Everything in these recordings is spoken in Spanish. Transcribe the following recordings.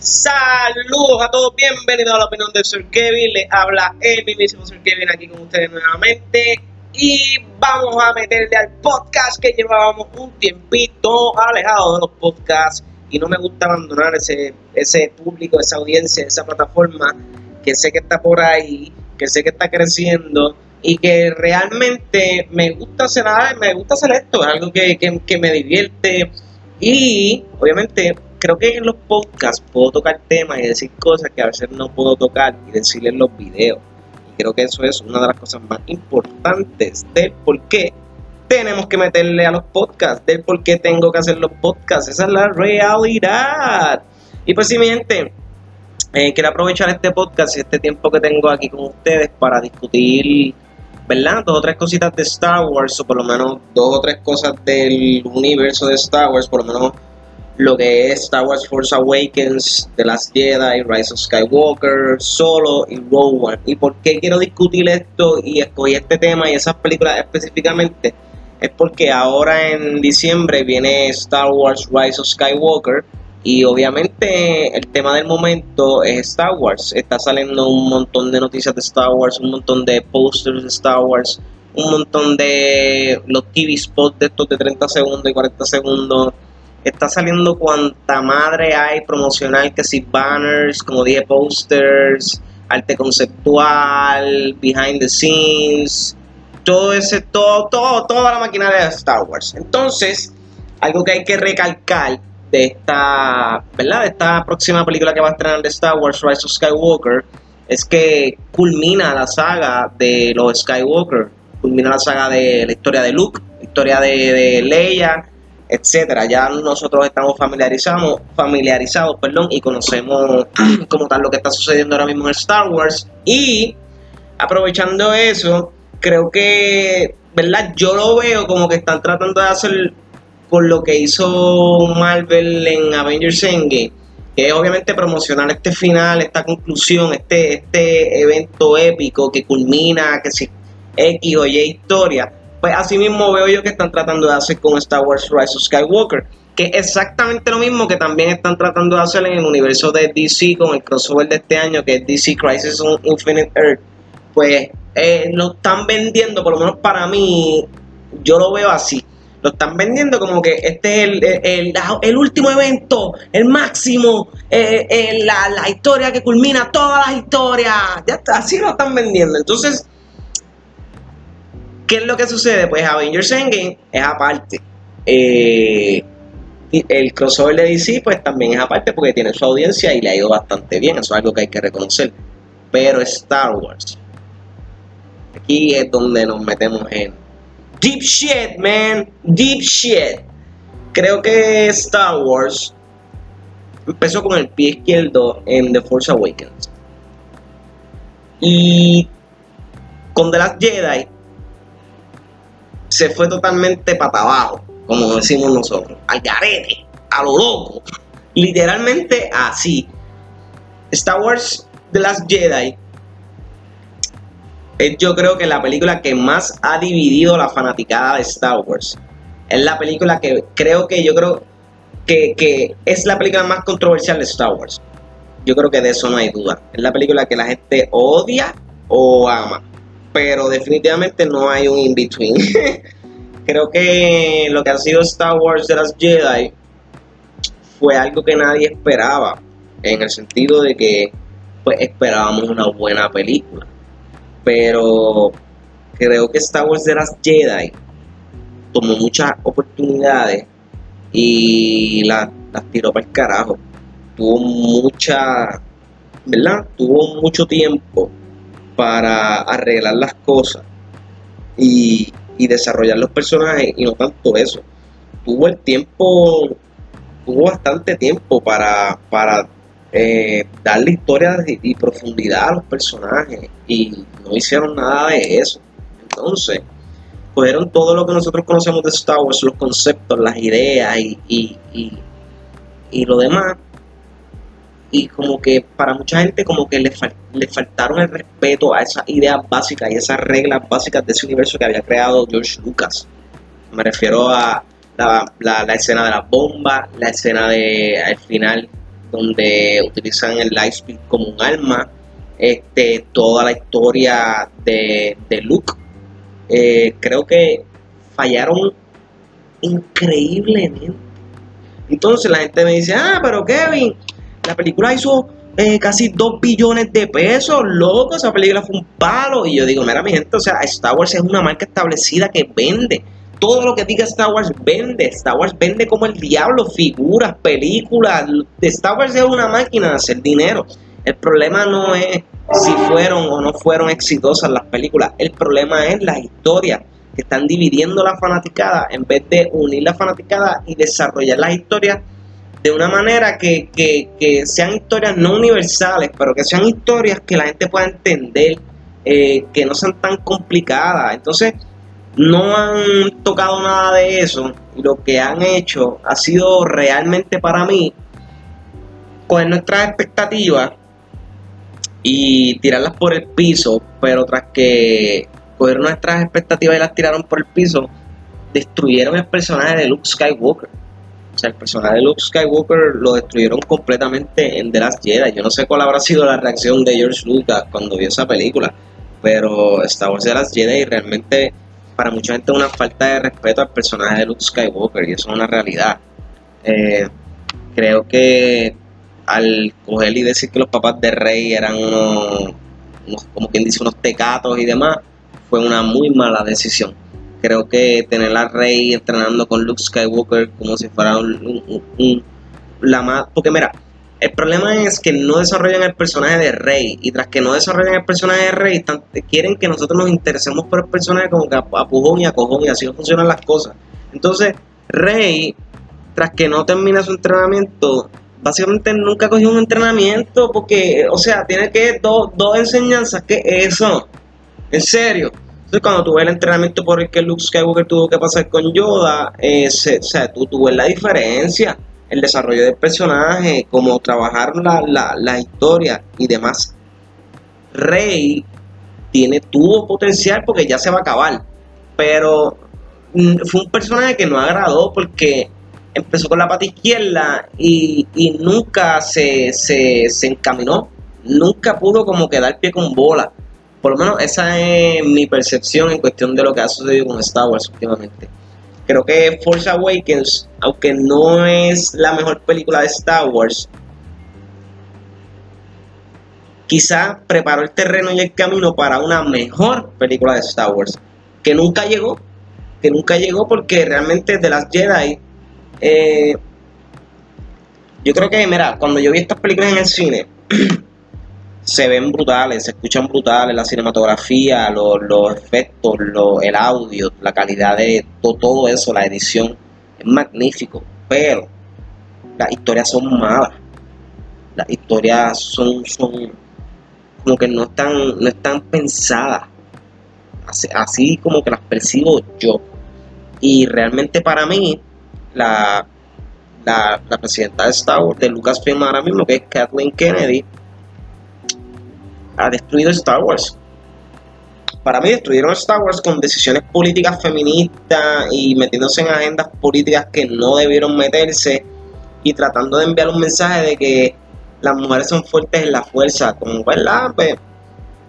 Saludos a todos, bienvenidos a la opinión de Sir Kevin. Le habla el mismísimo Sir Kevin aquí con ustedes nuevamente. Y vamos a meterle al podcast que llevábamos un tiempito alejado de los podcasts. Y no me gusta abandonar ese, ese público, esa audiencia, esa plataforma que sé que está por ahí, que sé que está creciendo y que realmente me gusta hacer, me gusta hacer esto, es algo que, que me divierte. Y obviamente creo que en los podcasts puedo tocar temas y decir cosas que a veces no puedo tocar y decir en los videos. Y creo que eso es una de las cosas más importantes del por qué tenemos que meterle a los podcasts, del por qué tengo que hacer los podcasts. Esa es la realidad. Y pues sí, mi gente, eh, quiero aprovechar este podcast y este tiempo que tengo aquí con ustedes para discutir, ¿verdad? Dos o tres cositas de Star Wars, o por lo menos dos o tres cosas del universo de Star Wars, por lo menos lo que es Star Wars Force Awakens, The Last Jedi, Rise of Skywalker, Solo y Rogue One. ¿Y por qué quiero discutir esto y escogí este tema y esas películas específicamente? Es porque ahora en diciembre viene Star Wars Rise of Skywalker y obviamente el tema del momento es Star Wars. Está saliendo un montón de noticias de Star Wars, un montón de posters de Star Wars, un montón de los TV spots de estos de 30 segundos y 40 segundos está saliendo cuanta madre hay promocional, que si banners, como 10 posters, arte conceptual, behind the scenes, todo ese, todo, todo, toda la maquinaria de Star Wars. Entonces, algo que hay que recalcar de esta, ¿verdad? De esta próxima película que va a estrenar de Star Wars, Rise of Skywalker, es que culmina la saga de los Skywalker, culmina la saga de la historia de Luke, la historia de Leia, etcétera. Ya nosotros estamos familiarizados, familiarizados perdón, y conocemos como tal lo que está sucediendo ahora mismo en Star Wars. Y aprovechando eso, creo que, ¿verdad? Yo lo veo como que están tratando de hacer por lo que hizo Marvel en Avengers Endgame, que es obviamente promocionar este final, esta conclusión, este, este evento épico que culmina, que si X o Y historia pues así mismo veo yo que están tratando de hacer con Star Wars Rise of Skywalker, que es exactamente lo mismo que también están tratando de hacer en el universo de DC con el crossover de este año, que es DC Crisis on Infinite Earth. Pues eh, lo están vendiendo, por lo menos para mí, yo lo veo así. Lo están vendiendo como que este es el, el, último evento, el máximo, eh, eh, la, la historia que culmina todas las historias. Ya está, así lo están vendiendo. Entonces, ¿Qué es lo que sucede? Pues Avengers Endgame es aparte. Eh, el crossover de DC pues también es aparte porque tiene su audiencia y le ha ido bastante bien. Eso es algo que hay que reconocer. Pero Star Wars. Aquí es donde nos metemos en deep shit, man. Deep shit. Creo que Star Wars empezó con el pie izquierdo en The Force Awakens. Y con The Last Jedi se fue totalmente para abajo, como decimos nosotros, al garete, a lo loco. Literalmente así. Star Wars The Last Jedi es yo creo que la película que más ha dividido la fanaticada de Star Wars. Es la película que creo que yo creo que, que es la película más controversial de Star Wars. Yo creo que de eso no hay duda. Es la película que la gente odia o ama pero definitivamente no hay un in-between. Creo que lo que ha sido Star Wars de las Jedi fue algo que nadie esperaba, en el sentido de que pues esperábamos una buena película. Pero creo que Star Wars de las Jedi tomó muchas oportunidades y las, las tiró para el carajo. Tuvo mucha, ¿verdad? Tuvo mucho tiempo para arreglar las cosas y, desarrollar los personajes y no tanto eso. Tuvo el tiempo, tuvo bastante tiempo para, eh, darle historia y, profundidad a los personajes y no hicieron nada de eso. Entonces, cogieron todo lo que nosotros conocemos de Star Wars, los conceptos, las ideas y lo demás y como que para mucha gente como que le, le faltaron el respeto a esas ideas básicas y esas reglas básicas de ese universo que había creado George Lucas. Me refiero a la, la, escena de la bomba, la escena de al final donde utilizan el Lightspeed como un arma, este, toda la historia de, de Luke. Eh, creo que fallaron increíblemente. Entonces la gente me dice, ah, pero Kevin, la película hizo eh, casi 2 billones de pesos, loco, esa película fue un palo. Y yo digo, mira mi gente, o sea, Star Wars es una marca establecida que vende. Todo lo que diga Star Wars vende. Star Wars vende como el diablo, figuras, películas. Star Wars es una máquina de hacer dinero. El problema no es si fueron o no fueron exitosas las películas. El problema es las historias que están dividiendo la fanaticada en vez de unir la fanaticada y desarrollar las historias de una manera que, sean historias no universales, pero que sean historias que la gente pueda entender, eh, que no sean tan complicadas. Entonces, no han tocado nada de eso lo que han hecho ha sido realmente para mí coger nuestras expectativas y tirarlas por el piso, pero tras que coger nuestras expectativas y las tiraron por el piso, destruyeron el personaje de Luke Skywalker. O sea, el personaje de Luke Skywalker lo destruyeron completamente en The Last Jedi. Yo no sé cuál habrá sido la reacción de George Lucas cuando vio esa película, pero Star Wars The Last Jedi realmente para mucha gente es una falta de respeto al personaje de Luke Skywalker y eso es una realidad. Eh, creo que al coger y decir que los papás de Rey eran unos, como quien dice, unos tecatos y demás, fue una muy mala decisión. Creo que tener a Rey entrenando con Luke Skywalker como si fuera un, la más... Porque mira, el problema es que no desarrollan el personaje de Rey. Y tras que no desarrollan el personaje de Rey, quieren que nosotros nos interesemos por el personaje como que a, pujón y a cojón. Y así funcionan las cosas. Entonces, Rey, tras que no termina su entrenamiento, básicamente nunca cogió un entrenamiento porque, o sea, tiene que dos, dos enseñanzas, ¿qué es eso? En serio. Entonces, cuando tuve el entrenamiento por el que Luke Skywalker tuvo que pasar con Yoda, eh, o sea, tú, la diferencia, el desarrollo del personaje, cómo trabajar la, la, la historia y demás. Rey tiene, tuvo potencial porque ya se va a acabar, pero mm, fue un personaje que no agradó porque empezó con la pata izquierda y, nunca se, se, encaminó, nunca pudo como quedar pie con bola. Por lo menos esa es mi percepción en cuestión de lo que ha sucedido con Star Wars últimamente. Creo que Force Awakens, aunque no es la mejor película de Star Wars, quizá preparó el terreno y el camino para una mejor película de Star Wars, que nunca llegó, que nunca llegó porque realmente de las Jedi eh, yo creo que, mira, cuando yo vi estas películas en el cine, se ven brutales, se escuchan brutales, la cinematografía, los, efectos, el audio, la calidad de todo, eso, la edición, es magnífico, pero las historias son malas, las historias son, son como que no están, no están pensadas, así, como que las percibo yo, y realmente para mí, la, la, presidenta de Star Wars, de Lucasfilm ahora mismo, que es Kathleen Kennedy, ha destruido Star Wars. Para mí destruyeron Star Wars con decisiones políticas feministas y metiéndose en agendas políticas que no debieron meterse y tratando de enviar un mensaje de que las mujeres son fuertes en la fuerza, como verdad, pues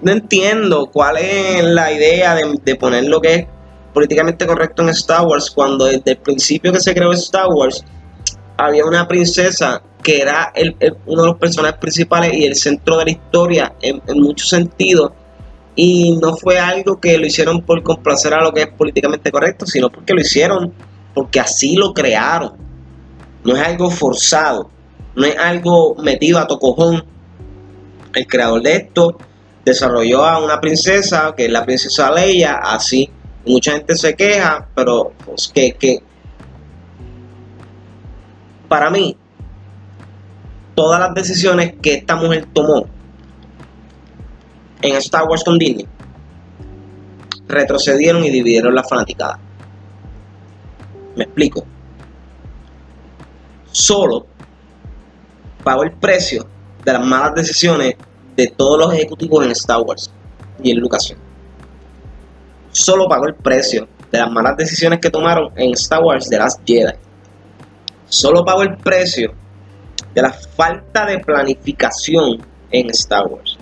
no entiendo cuál es la idea de, de poner lo que es políticamente correcto en Star Wars cuando desde el principio que se creó Star Wars había una princesa que era uno de los personajes principales y el centro de la historia en, muchos sentidos y no fue algo que lo hicieron por complacer a lo que es políticamente correcto, sino porque lo hicieron porque así lo crearon. No es algo forzado, no es algo metido a tocojón. El creador de esto desarrolló a una princesa, que es la princesa Leia, así mucha gente se queja, pero pues, que, que para mí, todas las decisiones que esta mujer tomó en Star Wars con Disney retrocedieron y dividieron la fanaticada. Me explico. Solo pagó el precio de las malas decisiones de todos los ejecutivos en Star Wars y en Lucasfilm solo pagó el precio de las malas decisiones que tomaron en Star Wars de las Jedi. Solo pagó el precio de la falta de planificación en Star Wars.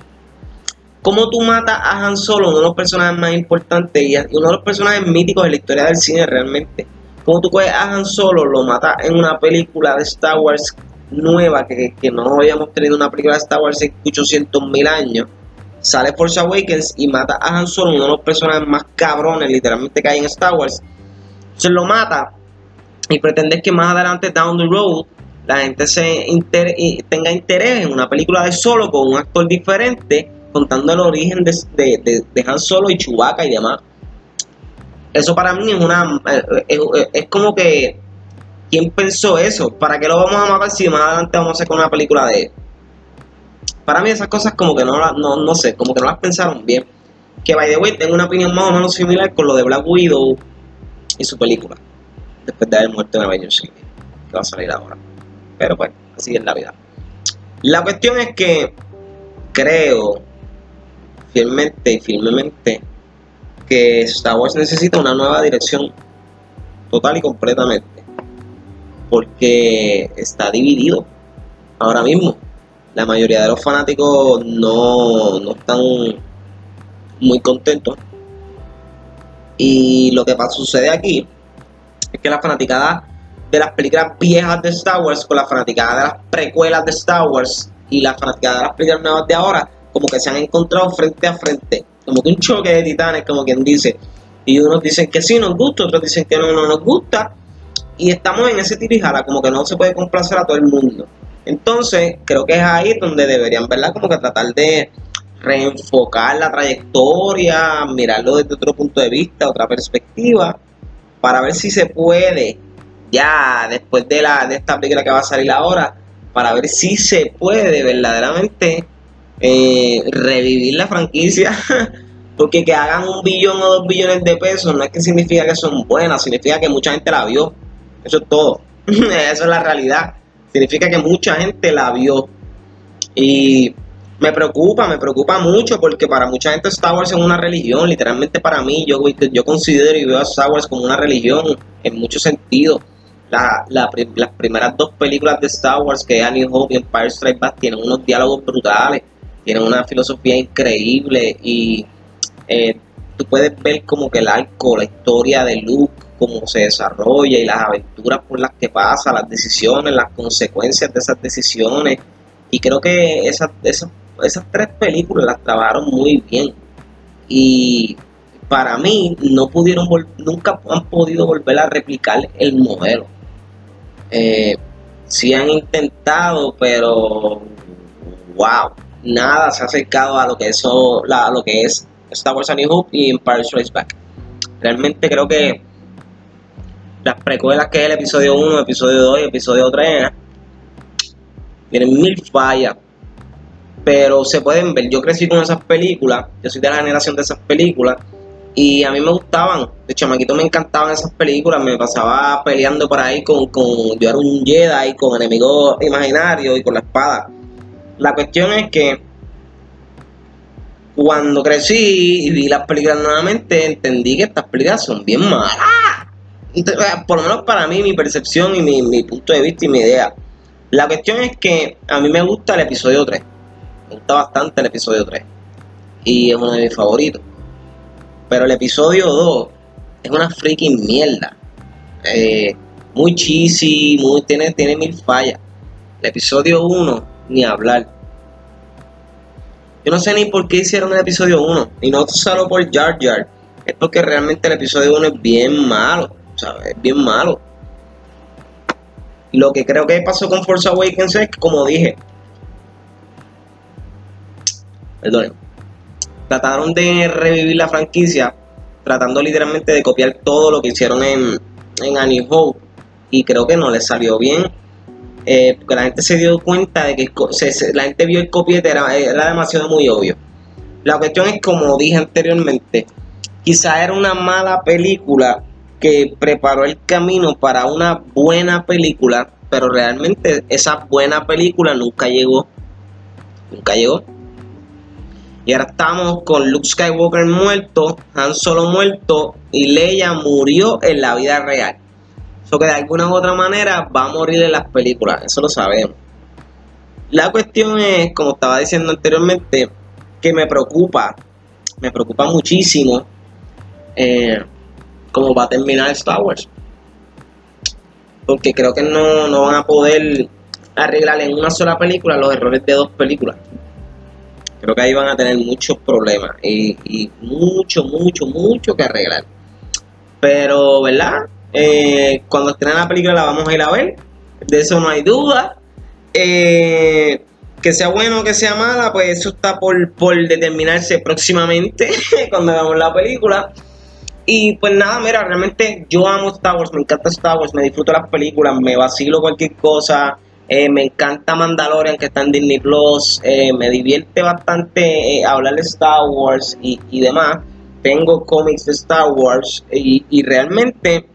¿Cómo tú matas a Han Solo, uno de los personajes más importantes y uno de los personajes míticos de la historia del cine realmente? ¿Cómo tú coges a Han Solo, lo matas en una película de Star Wars nueva, que, no habíamos tenido una película de Star Wars en 800 mil años? Sale Force Awakens y mata a Han Solo, uno de los personajes más cabrones literalmente que hay en Star Wars. Se lo mata y pretendes que más adelante, down the road, la gente se tenga interés en una película de solo con un actor diferente, contando el origen de, de, Han Solo y Chewbacca y demás. Eso para mí es una. Es, como que. ¿Quién pensó eso? ¿Para qué lo vamos a matar si más adelante vamos a hacer con una película de él? Para mí esas cosas como que no, no, no sé, como que no las pensaron bien. Que by the way, tengo una opinión más o menos similar con lo de Black Widow y su película. Después de haber muerto en Avengers City. Que va a salir ahora. Pero bueno, así es la vida. La cuestión es que creo fielmente y firmemente que Star Wars necesita una nueva dirección total y completamente. Porque está dividido ahora mismo. La mayoría de los fanáticos no, no están muy contentos. Y lo que sucede aquí es que la fanaticada de las películas viejas de Star Wars con la fanaticada de las precuelas de Star Wars y la fanaticada de las películas nuevas de ahora, como que se han encontrado frente a frente, como que un choque de titanes, como quien dice. Y unos dicen que sí nos gusta, otros dicen que no, no nos gusta. Y estamos en ese tirijala, como que no se puede complacer a todo el mundo. Entonces, creo que es ahí donde deberían, ¿verdad? Como que tratar de reenfocar la trayectoria, mirarlo desde otro punto de vista, otra perspectiva, para ver si se puede ya después de, la, de esta película que va a salir ahora, para ver si se puede verdaderamente eh, revivir la franquicia. Porque que hagan un billón o dos billones de pesos no es que significa que son buenas, significa que mucha gente la vio. Eso es todo. Eso es la realidad. Significa que mucha gente la vio. Y me preocupa, me preocupa mucho porque para mucha gente Star Wars es una religión. Literalmente para mí, yo, yo considero y veo a Star Wars como una religión en muchos sentidos las primeras dos películas de Star Wars, que es A New Hope y Empire Strikes Back, tienen unos diálogos brutales, tienen una filosofía increíble y eh, tú puedes ver como que el arco, la historia de Luke, cómo se desarrolla y las aventuras por las que pasa, las decisiones, las consecuencias de esas decisiones. Y creo que esas, esas, esas tres películas las trabajaron muy bien. Y para mí no pudieron nunca han podido volver a replicar el modelo. Eh, sí han intentado, pero wow, nada se ha acercado a lo que eso, a lo que es Star Wars A New Hope y Empire Strikes Back. Realmente creo que las precuelas que es el episodio 1, episodio 2 y episodio 3 tienen mil fallas. Pero se pueden ver. Yo crecí con esas películas. Yo soy de la generación de esas películas. Y a mí me gustaban, de chamaquito me encantaban esas películas, me pasaba peleando por ahí con, con yo era un Jedi con enemigos imaginarios y con la espada. La cuestión es que cuando crecí y vi las películas nuevamente, entendí que estas películas son bien malas. Por lo menos para mí, mi percepción y mi, mi punto de vista y mi idea. La cuestión es que a mí me gusta el episodio 3. Me gusta bastante el episodio 3. Y es uno de mis favoritos. Pero el episodio 2 es una freaking mierda. Eh, muy cheesy, muy, tiene, tiene mil fallas. El episodio 1, ni hablar. Yo no sé ni por qué hicieron el episodio 1. Y no solo por Jar Jar. Es porque realmente el episodio 1 es bien malo. Es bien malo. Lo que creo que pasó con Force Awakens es que, como dije, perdón, trataron de revivir la franquicia, tratando literalmente de copiar todo lo que hicieron en, en A New Hope. Y creo que no les salió bien. Eh, porque la gente se dio cuenta de que la gente vio el copiete, era, era demasiado muy obvio. La cuestión es, como dije anteriormente, quizá era una mala película que preparó el camino para una buena película, pero realmente esa buena película nunca llegó. Nunca llegó. Y ahora estamos con Luke Skywalker muerto, Han Solo muerto y Leia murió en la vida real. Eso que de alguna u otra manera va a morir en las películas, eso lo sabemos. La cuestión es, como estaba diciendo anteriormente, que me preocupa, me preocupa muchísimo eh, cómo va a terminar Star Wars. Porque creo que no, no van a poder arreglar en una sola película los errores de dos películas. Creo que ahí van a tener muchos problemas y, mucho, mucho, mucho que arreglar. Pero, ¿verdad? Eh, cuando estrenen la película la vamos a ir a ver. De eso no hay duda. Eh, que sea bueno o que sea mala, pues eso está por, por determinarse próximamente cuando hagamos la película. Y pues nada, mira, realmente yo amo Star Wars, me encanta Star Wars, me disfruto las películas, me vacilo cualquier cosa. Eh, me encanta Mandalorian que está en Disney Plus. Eh, me divierte bastante eh, hablar de Star Wars y, demás. Tengo cómics de Star Wars y, y, realmente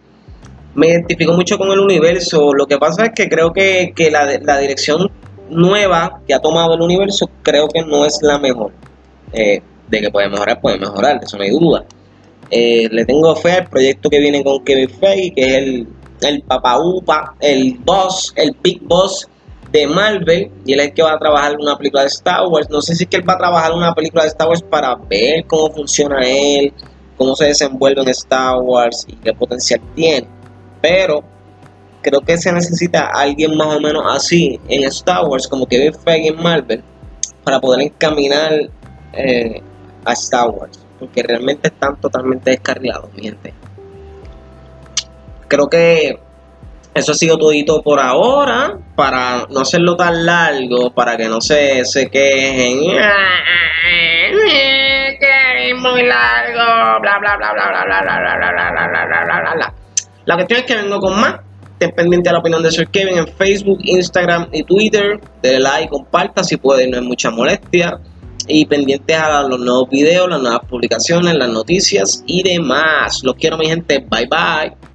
me identifico mucho con el universo. Lo que pasa es que creo que, que la, la, dirección nueva que ha tomado el universo creo que no es la mejor. de que puede mejorar, puede mejorar, eso no hay duda. le tengo fe al proyecto que viene con Kevin Feige, que es el el Papa Upa, el boss, el Big Boss de Marvel, y él es el que va a trabajar una película de Star Wars. No sé si es que él va a trabajar una película de Star Wars para ver cómo funciona él, cómo se desenvuelve en Star Wars y qué potencial tiene. Pero creo que se necesita alguien más o menos así en Star Wars, como Kevin Feige en Marvel, para poder encaminar eh, a Star Wars. Porque realmente están totalmente descarrilados, mi gente creo que eso ha sido todito por ahora, para no hacerlo tan largo, para que no se, se quejen. Que es muy largo, bla bla bla bla bla bla bla bla bla bla bla bla bla bla bla. La cuestión es que vengo con más. Estén pendiente de la opinión de Sir Kevin en Facebook, Instagram y Twitter. Dale like, comparta si puede, no es mucha molestia. Y pendientes a los nuevos videos, las nuevas publicaciones, las noticias y demás. Los quiero, mi gente. Bye bye.